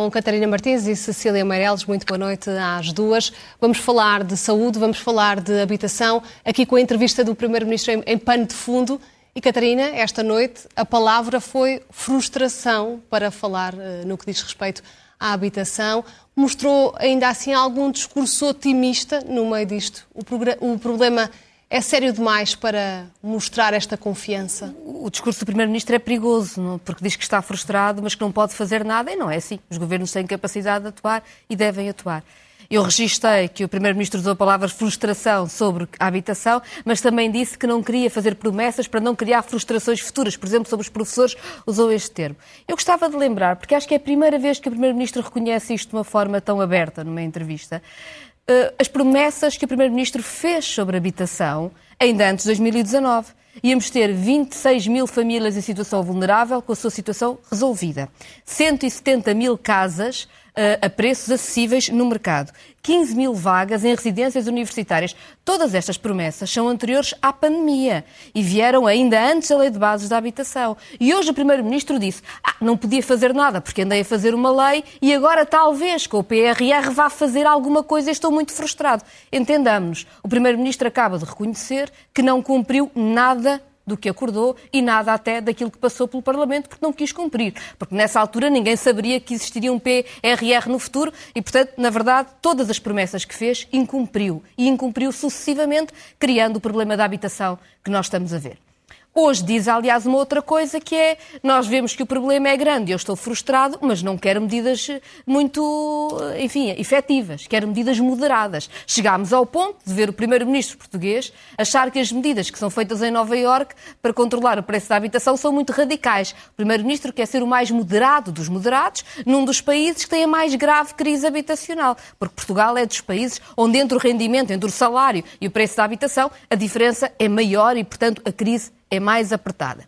com Catarina Martins e Cecília Meireles. Muito boa noite às duas. Vamos falar de saúde, vamos falar de habitação, aqui com a entrevista do Primeiro-Ministro em, em pano de fundo. E Catarina, esta noite a palavra foi frustração para falar uh, no que diz respeito à habitação. Mostrou ainda assim algum discurso otimista no meio disto. O, o problema é sério demais para mostrar esta confiança? O discurso do Primeiro-Ministro é perigoso, não? porque diz que está frustrado, mas que não pode fazer nada, e não é assim. Os governos têm capacidade de atuar e devem atuar. Eu registrei que o Primeiro-Ministro usou a palavra frustração sobre a habitação, mas também disse que não queria fazer promessas para não criar frustrações futuras. Por exemplo, sobre os professores, usou este termo. Eu gostava de lembrar, porque acho que é a primeira vez que o Primeiro-Ministro reconhece isto de uma forma tão aberta numa entrevista, as promessas que o Primeiro-Ministro fez sobre habitação ainda antes de 2019. Íamos ter 26 mil famílias em situação vulnerável com a sua situação resolvida. 170 mil casas a preços acessíveis no mercado. 15 mil vagas em residências universitárias. Todas estas promessas são anteriores à pandemia e vieram ainda antes da Lei de Bases da Habitação. E hoje o Primeiro-Ministro disse: ah, não podia fazer nada porque andei a fazer uma lei e agora talvez com o PRR vá fazer alguma coisa e estou muito frustrado. Entendamos-nos. O Primeiro-Ministro acaba de reconhecer que não cumpriu nada do que acordou e nada até daquilo que passou pelo Parlamento, porque não quis cumprir. Porque nessa altura ninguém saberia que existiria um PRR no futuro e, portanto, na verdade, todas as promessas que fez incumpriu. E incumpriu sucessivamente, criando o problema da habitação que nós estamos a ver. Hoje diz, aliás, uma outra coisa que é: nós vemos que o problema é grande, eu estou frustrado, mas não quero medidas muito, enfim, efetivas, quero medidas moderadas. Chegámos ao ponto de ver o primeiro-ministro português achar que as medidas que são feitas em Nova Iorque para controlar o preço da habitação são muito radicais. O primeiro-ministro quer ser o mais moderado dos moderados num dos países que tem a mais grave crise habitacional, porque Portugal é dos países onde entre o rendimento, entre o salário e o preço da habitação, a diferença é maior e, portanto, a crise é mais apertada.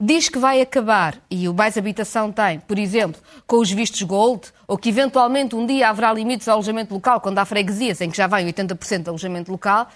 Diz que vai acabar, e o Mais Habitação tem, por exemplo, com os vistos gold, ou que eventualmente um dia haverá limites ao alojamento local, quando há freguesias em que já vem 80% de alojamento local.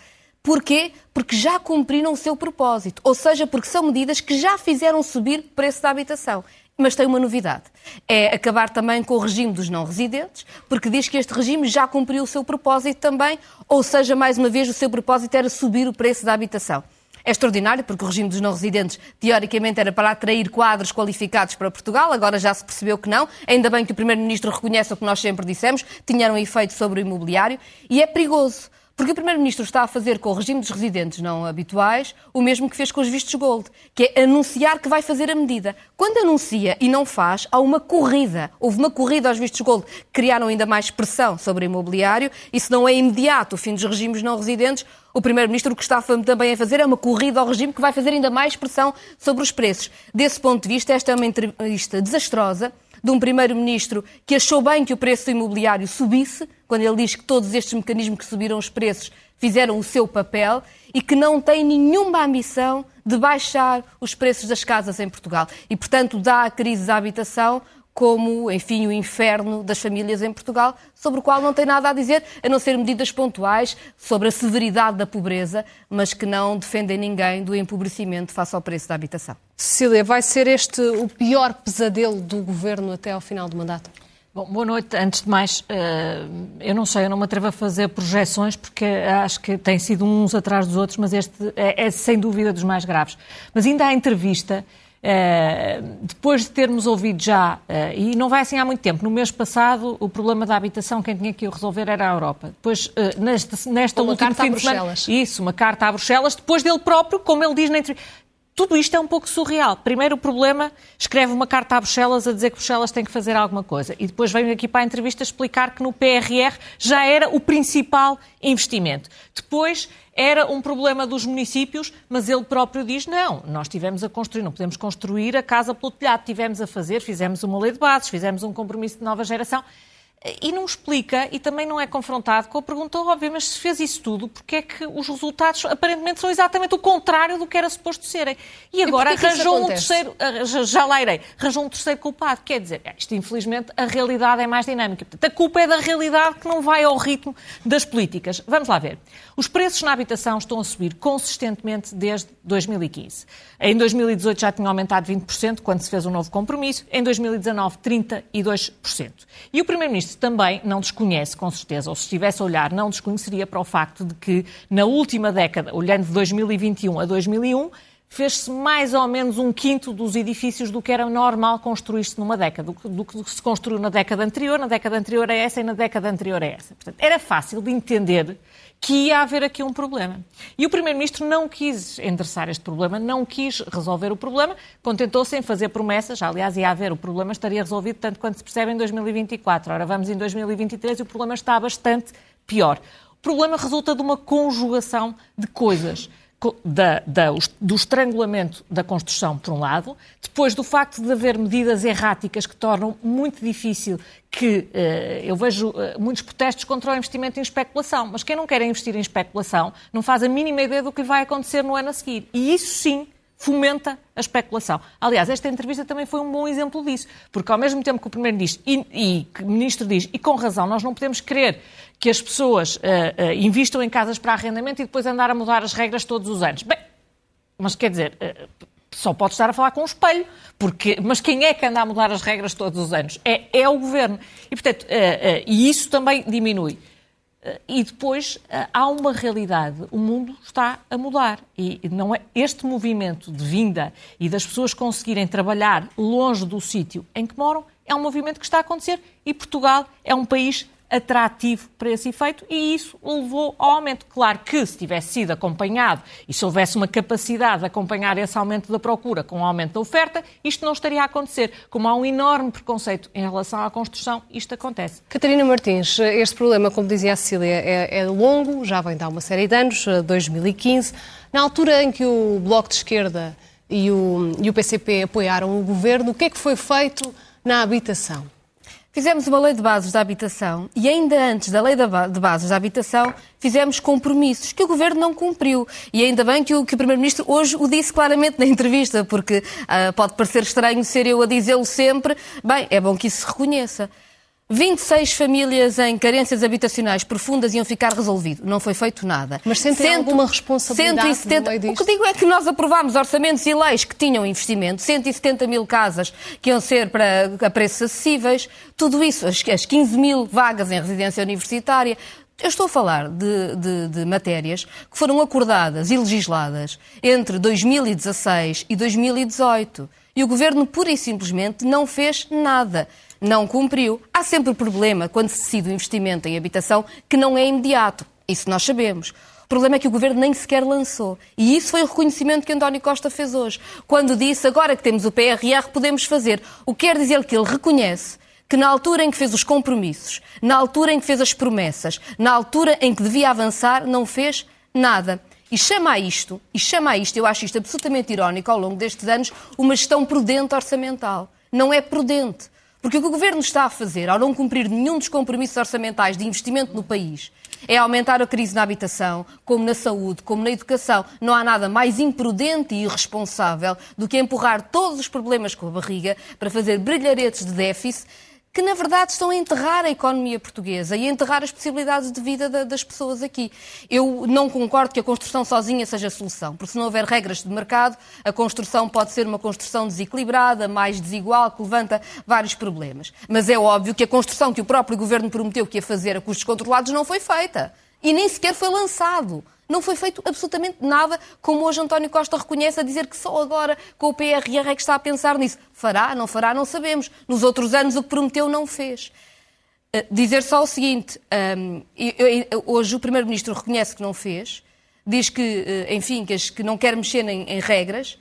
Porquê? Porque já cumpriram o seu propósito. Ou seja, porque são medidas que já fizeram subir o preço da habitação. Mas tem uma novidade. É acabar também com o regime dos não residentes, porque diz que este regime já cumpriu o seu propósito também, ou seja, mais uma vez, o seu propósito era subir o preço da habitação. É extraordinário, porque o regime dos não residentes, teoricamente, era para atrair quadros qualificados para Portugal, agora já se percebeu que não. Ainda bem que o Primeiro-Ministro reconhece o que nós sempre dissemos, tinha um efeito sobre o imobiliário, e é perigoso. Porque o Primeiro-Ministro está a fazer com o regime dos residentes não habituais o mesmo que fez com os vistos gold, que é anunciar que vai fazer a medida. Quando anuncia e não faz, há uma corrida. Houve uma corrida aos vistos gold, que criaram ainda mais pressão sobre o imobiliário, e se não é imediato o fim dos regimes não residentes, o Primeiro-Ministro o que está também a fazer é uma corrida ao regime que vai fazer ainda mais pressão sobre os preços. Desse ponto de vista, esta é uma entrevista desastrosa de um Primeiro-Ministro que achou bem que o preço do imobiliário subisse, quando ele diz que todos estes mecanismos que subiram os preços fizeram o seu papel e que não tem nenhuma ambição de baixar os preços das casas em Portugal. E, portanto, dá à crise da habitação como, enfim, o inferno das famílias em Portugal, sobre o qual não tem nada a dizer, a não ser medidas pontuais sobre a severidade da pobreza, mas que não defendem ninguém do empobrecimento face ao preço da habitação. Cecília, vai ser este o pior pesadelo do governo até ao final do mandato? Bom, boa noite. Antes de mais, eh, eu não sei, eu não me atrevo a fazer projeções porque acho que tem sido uns atrás dos outros, mas este é, é sem dúvida dos mais graves. Mas ainda há entrevista Uh, depois de termos ouvido já, uh, e não vai assim há muito tempo, no mês passado o problema da habitação, quem tinha que o resolver era a Europa. Depois, nesta, nesta uma última carta fim a Bruxelas. Semana, isso, uma carta a Bruxelas, depois dele próprio, como ele diz na entrevista. Tudo isto é um pouco surreal. Primeiro, o problema, escreve uma carta a Bruxelas a dizer que Bruxelas tem que fazer alguma coisa. E depois vem aqui para a entrevista explicar que no PRR já era o principal investimento. Depois, era um problema dos municípios, mas ele próprio diz: não, nós tivemos a construir, não podemos construir a casa pelo telhado, tivemos a fazer, fizemos uma lei de bases, fizemos um compromisso de nova geração. E não explica e também não é confrontado com a pergunta óbvia, mas se fez isso tudo, porque é que os resultados aparentemente são exatamente o contrário do que era suposto serem? E agora e arranjou um terceiro, já lá irei, arranjou um terceiro culpado. Quer dizer, isto infelizmente a realidade é mais dinâmica. Portanto, a culpa é da realidade que não vai ao ritmo das políticas. Vamos lá ver. Os preços na habitação estão a subir consistentemente desde 2015. Em 2018 já tinham aumentado 20%, quando se fez um novo compromisso. Em 2019, 32%. E o Primeiro-Ministro também não desconhece, com certeza, ou se estivesse a olhar, não desconheceria para o facto de que, na última década, olhando de 2021 a 2001, fez-se mais ou menos um quinto dos edifícios do que era normal construir-se numa década, do que se construiu na década anterior, na década anterior a essa e na década anterior a essa. Portanto, era fácil de entender que ia haver aqui um problema. E o Primeiro-Ministro não quis endereçar este problema, não quis resolver o problema, contentou-se em fazer promessas, aliás, ia haver, o problema estaria resolvido tanto quanto se percebe em 2024. Ora, vamos em 2023 e o problema está bastante pior. O problema resulta de uma conjugação de coisas da, da, do estrangulamento da construção, por um lado, depois do facto de haver medidas erráticas que tornam muito difícil que uh, eu vejo uh, muitos protestos contra o investimento em especulação, mas quem não quer investir em especulação não faz a mínima ideia do que vai acontecer no ano a seguir. E isso sim fomenta a especulação. Aliás, esta entrevista também foi um bom exemplo disso, porque ao mesmo tempo que o Primeiro-Ministro e, e que o Ministro diz, e com razão, nós não podemos querer que as pessoas uh, uh, investam em casas para arrendamento e depois andar a mudar as regras todos os anos. Bem, mas quer dizer, uh, só pode estar a falar com o espelho, porque, mas quem é que anda a mudar as regras todos os anos? É, é o Governo. E, portanto, e isso também diminui. E depois eh, há uma realidade, o mundo está a mudar. E não é este movimento de vinda e das pessoas conseguirem trabalhar longe do sítio em que moram é um movimento que está a acontecer. E Portugal é um país atrativo para esse efeito e isso levou ao aumento. Claro que se tivesse sido acompanhado e se houvesse uma capacidade de acompanhar esse aumento da procura com o aumento da oferta, isto não estaria a acontecer. Como há um enorme preconceito em relação à construção, isto acontece. Catarina Martins, este problema, como dizia a Cecília, é, é longo, já vem de há uma série de anos, 2015. Na altura em que o Bloco de Esquerda e o, e o PCP apoiaram o governo, o que é que foi feito na habitação? Fizemos uma lei de bases da habitação e ainda antes da lei de bases da habitação fizemos compromissos que o Governo não cumpriu. E ainda bem que o, que o Primeiro-Ministro hoje o disse claramente na entrevista, porque uh, pode parecer estranho ser eu a dizê-lo sempre. Bem, é bom que isso se reconheça. 26 famílias em carências habitacionais profundas iam ficar resolvido. Não foi feito nada. Mas sentem Cento, alguma responsabilidade 170, O que digo é que nós aprovámos orçamentos e leis que tinham investimento, 170 mil casas que iam ser para, a preços acessíveis, tudo isso, as, as 15 mil vagas em residência universitária, eu estou a falar de, de, de, matérias que foram acordadas e legisladas entre 2016 e 2018. E o governo, pura e simplesmente, não fez nada não cumpriu. Há sempre problema quando se decide o investimento em habitação que não é imediato. Isso nós sabemos. O problema é que o Governo nem sequer lançou. E isso foi o reconhecimento que António Costa fez hoje. Quando disse, agora que temos o PRR, podemos fazer. O que quer dizer que ele reconhece que na altura em que fez os compromissos, na altura em que fez as promessas, na altura em que devia avançar, não fez nada. E chama a isto, e chama a isto, eu acho isto absolutamente irónico ao longo destes anos, uma gestão prudente orçamental. Não é prudente. Porque o que o Governo está a fazer, ao não cumprir nenhum dos compromissos orçamentais de investimento no país, é aumentar a crise na habitação, como na saúde, como na educação. Não há nada mais imprudente e irresponsável do que empurrar todos os problemas com a barriga para fazer brilharetes de déficit que na verdade estão a enterrar a economia portuguesa e a enterrar as possibilidades de vida das pessoas aqui. Eu não concordo que a construção sozinha seja a solução, porque se não houver regras de mercado, a construção pode ser uma construção desequilibrada, mais desigual, que levanta vários problemas. Mas é óbvio que a construção que o próprio governo prometeu que ia fazer a custos controlados não foi feita e nem sequer foi lançado. Não foi feito absolutamente nada, como hoje António Costa reconhece a dizer que só agora com o PRR é que está a pensar nisso. Fará, não fará, não sabemos. Nos outros anos o que prometeu não fez. Uh, dizer só o seguinte, eu, hoje o Primeiro-Ministro reconhece que não fez, diz que, uh, enfim, que, não quer mexer em regras,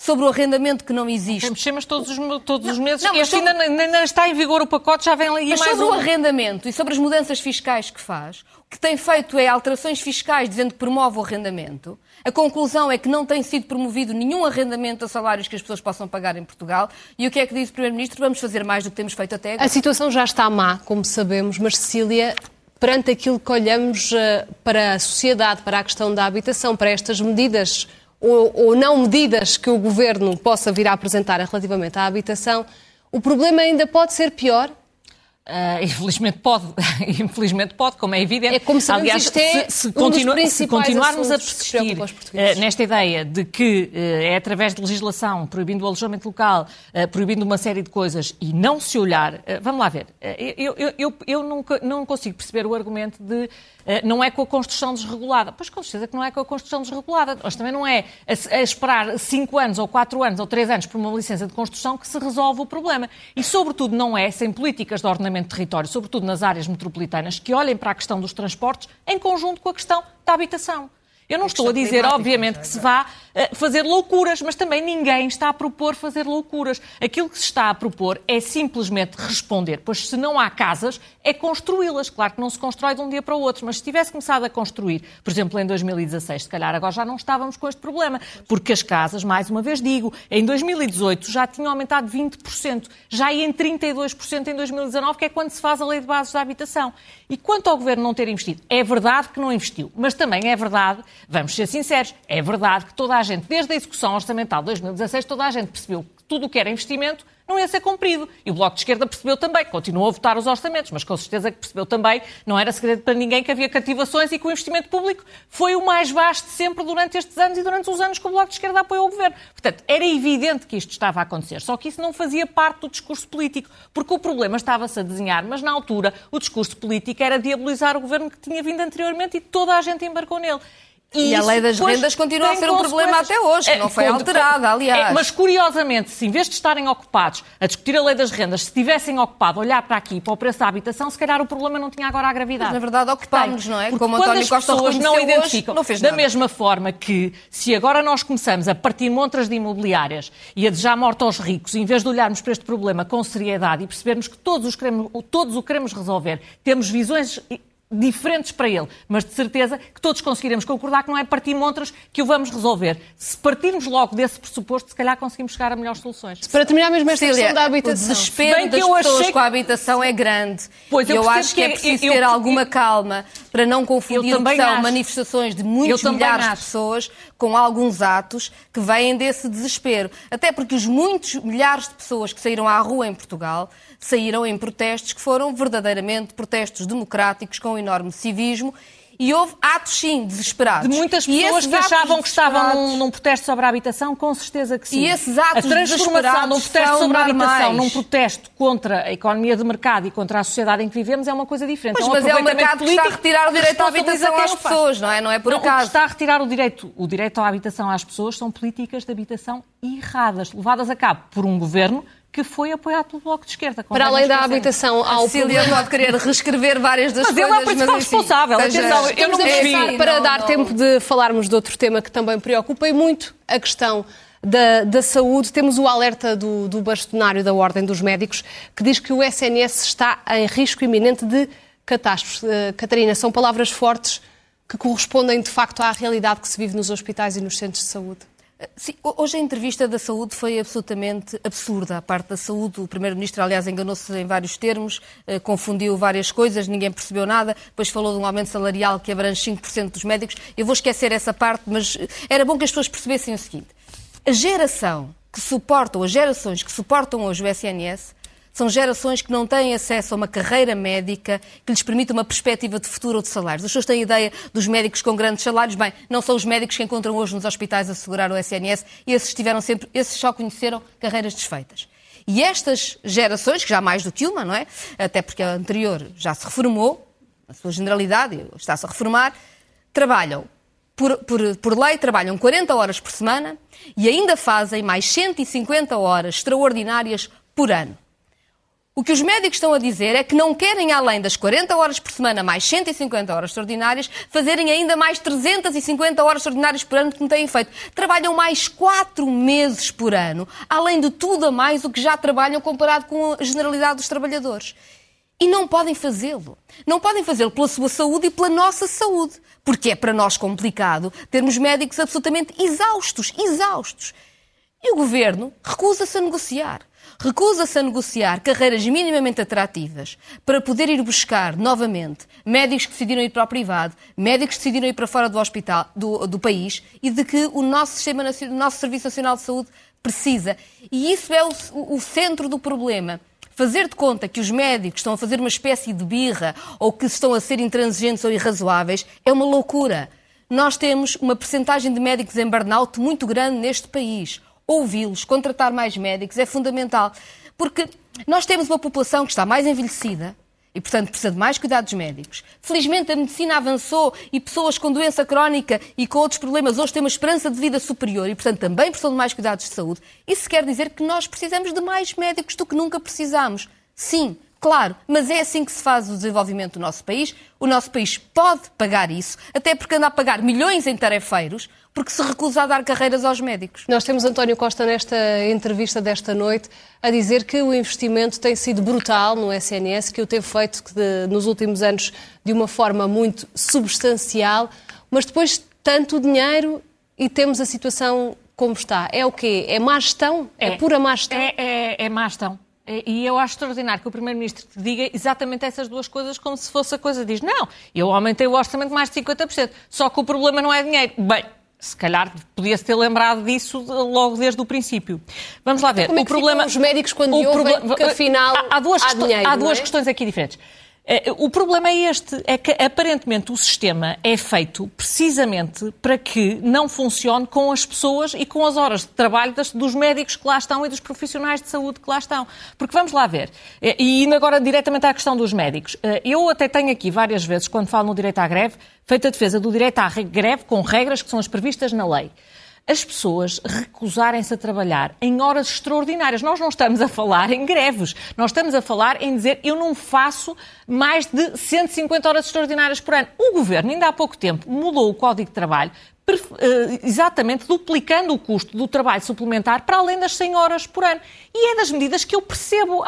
sobre o arrendamento que não existe. Mexemos todos os, todos os meses. Não, este sobre... ainda, ainda, está em vigor o pacote, já vem ali mas mais sobre um. o arrendamento e sobre as mudanças fiscais que faz, o que tem feito é alterações fiscais dizendo que promove o arrendamento. A conclusão é que não tem sido promovido nenhum arrendamento a salários que as pessoas possam pagar em Portugal. E o que é que diz o Primeiro-Ministro? Vamos fazer mais do que temos feito até agora. A situação já está má, como sabemos, mas Cecília, perante aquilo que olhamos eh, para a sociedade, para a questão da habitação, para estas medidas ou, ou não medidas que o Governo possa vir a apresentar relativamente à habitação, o problema ainda pode ser pior? Uh, infelizmente pode, infelizmente pode, como é evidente. É como sabemos, Aliás, isto é se, se, continua, se continuarmos a persistir uh, nesta ideia de que uh, é através de legislação, proibindo o alojamento local, proibindo uma série de coisas e não se olhar, vamos lá ver, eu, eu, eu, eu nunca, não consigo perceber o argumento de não é com a construção desregulada. Pois com certeza que não é com a construção desregulada, mas também não é a, a esperar 5 anos ou 4 anos ou 3 anos por uma licença de construção que se resolve o problema. E sobretudo não é sem políticas de ordenamento desenvolvimento de território, sobretudo nas áreas metropolitanas, que olhem para a questão dos transportes em conjunto com a questão da habitação. Eu não estou a dizer, obviamente, que se vá uh, fazer loucuras, mas também ninguém está a propor fazer loucuras. Aquilo que se está a propor é simplesmente responder, pois se não há casas, é construí-las. Claro que não se constrói de um dia para o outro, mas se tivesse começado a construir, por exemplo, em 2016, se calhar agora já não estávamos com este problema, porque as casas, mais uma vez digo, em 2018 já tinham aumentado 20%, já em 32% em 2019, que é quando se faz a lei de bases da habitação. E quanto ao Governo não ter investido, é verdade que não investiu, mas também é verdade Vamos ser sinceros, é verdade que toda a gente, desde a execução orçamental de 2016, toda a gente percebeu que tudo o que era investimento não ia ser cumprido. E o Bloco de Esquerda percebeu também, continuou a votar os orçamentos, mas com certeza que percebeu também, não era segredo para ninguém que havia cativações e que o investimento público foi o mais baixo de sempre durante estes anos e durante os anos que o Bloco de Esquerda apoiou o Governo. Portanto, era evidente que isto estava a acontecer, só que isso não fazia parte do discurso político, porque o problema estava-se a desenhar, mas na altura o discurso político era diabolizar o Governo que tinha vindo anteriormente e toda a gente embarcou nele. E, e a lei das rendas continua a ser um problema até hoje, que é, não foi alterada, aliás. É, mas, curiosamente, se em vez de estarem ocupados a discutir a lei das rendas, se tivessem ocupado a olhar para aqui, para o preço da habitação, se calhar o problema não tinha agora a gravidade. Mas, na verdade, ocupámos, não é? Porque Como António as Costa pessoas não identificam, hoje, não fez nada. da mesma forma que, se agora nós começamos a partir montras de imobiliárias e a desejar morte aos ricos, em vez de olharmos para este problema com seriedade e percebermos que todos, os queremos, todos o queremos resolver, temos visões diferentes para ele, mas de certeza que todos conseguiremos concordar que não é partir montras que o vamos resolver. Se partirmos logo desse pressuposto, se calhar conseguimos chegar a melhores soluções. Para terminar mesmo esta questão da habitação. O desespero das pessoas achei... com a habitação é grande. Pois, eu, eu acho que é, é preciso eu, ter eu, alguma calma para não confundir o que são acho. manifestações de muitos milhares acho. de pessoas com alguns atos que vêm desse desespero. Até porque os muitos milhares de pessoas que saíram à rua em Portugal saíram em protestos que foram verdadeiramente protestos democráticos com enorme civismo e houve atos, sim, desesperados. De muitas pessoas que achavam que estavam num, num, protesto sobre a habitação, com certeza que sim. E esses atos a transformação de um protesto sobre a habitação num protesto contra a economia de mercado e contra a sociedade em que vivemos é uma coisa diferente. Pois, é um mas é o mercado que está a retirar o direito à habitação às pessoas, não é? Não é por não, acaso. O que está a retirar o direito, o direito à habitação às pessoas são políticas de habitação erradas, levadas a cabo por um governo que foi apoiado pelo Bloco de Esquerda. Para além da habitação, ao a Cília pode querer reescrever várias das mas coisas. Mas ele é o principal responsável. Atenção, eu não me Para não, dar não. tempo de falarmos de outro tema que também preocupa e muito a questão da, da, saúde, temos o alerta do, do bastonário da Ordem dos Médicos, que diz que o SNS está em risco iminente de catástrofe. Uh, Catarina, são palavras fortes que correspondem de facto à realidade que se vive nos hospitais e nos centros de saúde. Sim, hoje a entrevista da saúde foi absolutamente absurda. A parte da saúde, o Primeiro-Ministro, aliás, enganou-se em vários termos, eh, confundiu várias coisas, ninguém percebeu nada, depois falou de um aumento salarial que abrange 5% dos médicos. Eu vou esquecer essa parte, mas eh, era bom que as pessoas percebessem o seguinte. A geração que suportam, as gerações que suportam hoje o SNS, são gerações que não têm acesso a uma carreira médica que lhes permita uma perspectiva de futuro ou de salários. As pessoas têm ideia dos médicos com grandes salários. Bem, não são os médicos que encontram hoje nos hospitais a segurar o SNS. Esses tiveram sempre, esses só conheceram carreiras desfeitas. E estas gerações, que já mais do que uma, não é? Até porque a anterior já se reformou, na sua generalidade, está-se a reformar, trabalham por, por, por, lei, trabalham 40 horas por semana e ainda fazem mais 150 horas extraordinárias por ano. O que os médicos estão a dizer é que não querem, além das 40 horas por semana, mais 150 horas extraordinárias, fazerem ainda mais 350 horas extraordinárias por ano que não têm feito. Trabalham mais 4 meses por ano, além de tudo a mais o que já trabalham comparado com a generalidade dos trabalhadores. E não podem fazê-lo. Não podem fazê-lo pela sua saúde e pela nossa saúde. Porque é para nós complicado termos médicos absolutamente exaustos, exaustos. E o governo recusa-se a negociar recusa-se a negociar carreiras minimamente atrativas para poder ir buscar novamente médicos que decidiram ir para o privado, médicos que decidiram ir para fora do hospital, do, do país e de que o nosso sistema, o nosso Serviço Nacional de Saúde precisa. E isso é o, o centro do problema fazer de conta que os médicos estão a fazer uma espécie de birra ou que estão a ser intransigentes ou irrazoáveis é uma loucura. Nós temos uma percentagem de médicos em burnout muito grande neste país ouvi-los, contratar mais médicos é fundamental. Porque nós temos uma população que está mais envelhecida, e, portanto, precisa de mais cuidados médicos. Felizmente, a medicina avançou e pessoas com doença crónica e com outros problemas hoje têm uma esperança de vida superior e, portanto, também precisam de mais cuidados de saúde. Isso quer dizer que nós precisamos de mais médicos do que nunca precisamos. Sim, Claro, mas é assim que se faz o desenvolvimento do nosso país. O nosso país pode pagar isso, até porque anda a pagar milhões em tarefeiros, porque se recusa a dar carreiras aos médicos. Nós temos António Costa nesta entrevista desta noite a dizer que o investimento tem sido brutal no SNS, que o teve feito de, nos últimos anos de uma forma muito substancial, mas depois tanto dinheiro e temos a situação como está. É o quê? É má gestão? É, é pura má gestão? É, é, é má gestão. E eu acho extraordinário que o Primeiro-Ministro diga exatamente essas duas coisas como se fosse a coisa. Diz, não, eu aumentei o orçamento mais de 50%, só que o problema não é dinheiro. Bem, se calhar podia-se ter lembrado disso logo desde o princípio. Vamos lá ver. Como é o problema, os médicos quando o ouvem que afinal há, há duas, há dinheiro, há duas é? questões aqui diferentes. Eh, o problema é este, é que aparentemente o sistema é feito precisamente para que não funcione com as pessoas e com as horas de trabalho dos médicos que lá estão e dos profissionais de saúde que lá estão. Porque vamos lá ver, eh, e indo agora diretamente à questão dos médicos, eh, eu até tenho aqui várias vezes, quando falo no direito à greve, feito a defesa do direito à greve com regras que são as previstas na lei as pessoas recusarem-se a trabalhar em horas extraordinárias. Nós não estamos a falar em greves, nós estamos a falar em dizer eu não faço mais de 150 horas extraordinárias por ano. O governo, ainda há pouco tempo, mudou o Código de Trabalho exatamente duplicando o custo do trabalho suplementar para além das 100 horas por ano. E é das medidas que eu percebo.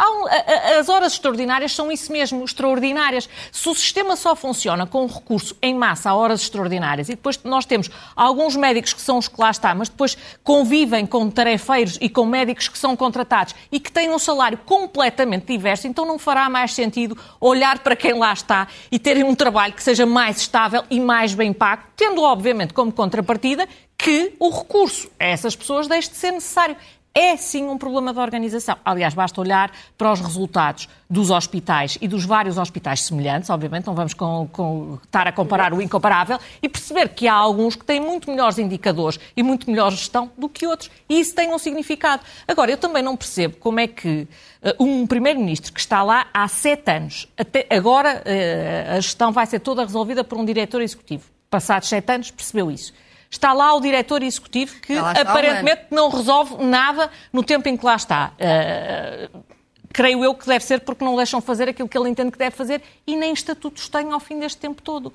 As horas extraordinárias são isso mesmo, extraordinárias. Se o sistema só funciona com recurso em massa a horas extraordinárias e depois nós temos alguns médicos que são os que lá estão, mas depois convivem com tarefeiros e com médicos que são contratados e que têm um salário completamente diverso, então não fará mais sentido olhar para quem lá está e terem um trabalho que seja mais estável e mais bem pago, tendo obviamente como contrapartida que o recurso a essas pessoas deixe de ser necessário é sim um problema da organização. Aliás, basta olhar para os resultados dos hospitais e dos vários hospitais semelhantes, obviamente, não vamos com, com, estar a comparar o incomparável, e perceber que há alguns que têm muito melhores indicadores e muito melhor gestão do que outros, e isso tem um significado. Agora, eu também não percebo como é que uh, um primeiro-ministro que está lá há sete anos, até agora uh, a gestão vai ser toda resolvida por um diretor executivo passados sete anos, percebeu isso. Está lá o diretor executivo que aparentemente não resolve nada no tempo em que lá está. Uh, creio eu que deve ser porque não deixam fazer aquilo que ele entende que deve fazer e nem estatutos tem ao fim deste tempo todo.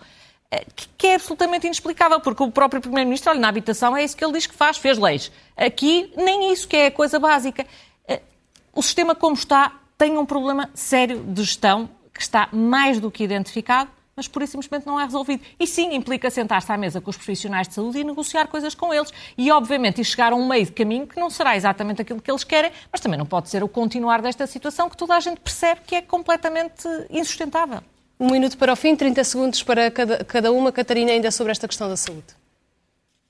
Eh, que é absolutamente inexplicável, porque o próprio Primeiro-Ministro, olha, na habitação é isso que ele diz que faz, fez leis. Aqui, nem isso, que é a coisa básica. Eh, o sistema como está tem um problema sério de gestão que está mais do que identificado mas por isso simplesmente não é resolvido. E sim, implica sentar-se à mesa com os profissionais de saúde e negociar coisas com eles. E, obviamente, e chegar a um meio de caminho que não será exatamente aquilo que eles querem, mas também não pode ser o continuar desta situação que toda a gente percebe que é completamente insustentável. Um minuto para o fim, 30 segundos para cada, cada uma. Catarina, ainda sobre esta questão da saúde.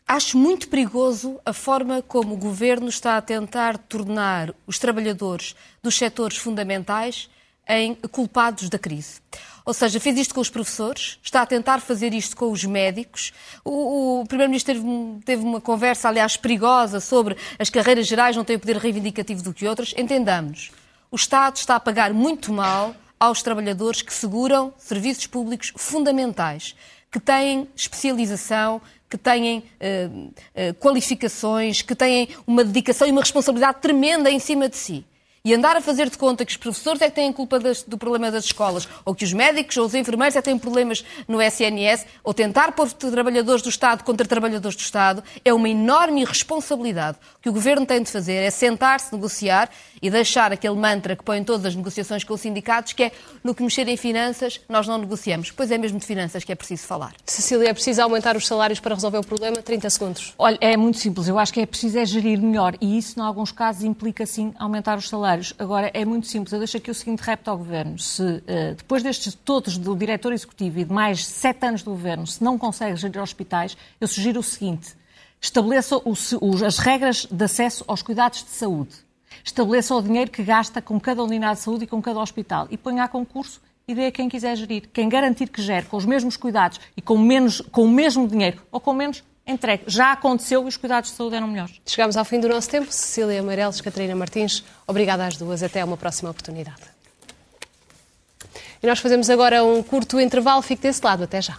Acho muito perigoso a forma como o governo está a tentar tornar os trabalhadores dos setores fundamentais em culpados da crise. Ou seja, fez isto com os professores, está a tentar fazer isto com os médicos. O, o Primeiro-Ministro teve, teve, uma conversa, aliás, perigosa sobre as carreiras gerais não têm poder reivindicativo do que outras. Entendamos, o Estado está a pagar muito mal aos trabalhadores que seguram serviços públicos fundamentais, que têm especialização, que têm uh, uh, qualificações, que têm uma dedicação e uma responsabilidade tremenda em cima de si. E andar a fazer de conta que os professores é que têm culpa das, do problema das escolas, ou que os médicos ou os enfermeiros é que têm problemas no SNS, ou tentar pôr trabalhadores do Estado contra trabalhadores do Estado, é uma enorme irresponsabilidade. O que o Governo tem de fazer é sentar-se, negociar e deixar aquele mantra que põe em todas as negociações com os sindicatos, que é no que mexer em finanças, nós não negociamos. Pois é mesmo de finanças que é preciso falar. Cecília, é preciso aumentar os salários para resolver o problema? 30 segundos. Olha, é muito simples. Eu acho que é preciso é gerir melhor e isso, em alguns casos, implica sim aumentar os salários. Agora, é muito simples. Eu deixo aqui o seguinte repto ao Governo. Se uh, depois destes todos do diretor executivo e de mais sete anos do Governo, se não consegue gerir hospitais, eu sugiro o seguinte. Estabeleça o, o, as regras de acesso aos cuidados de saúde. Estabeleça o dinheiro que gasta com cada unidade de saúde e com cada hospital e ponha a concurso e dê a quem quiser gerir. Quem garantir que gere com os mesmos cuidados e com, menos, com o mesmo dinheiro ou com menos, entregue. Já aconteceu e os cuidados de saúde eram melhores. Chegamos ao fim do nosso tempo. Cecília Amarelos, Catarina Martins, obrigada às duas. Até uma próxima oportunidade. E nós fazemos agora um curto intervalo. Fique desse lado. Até já.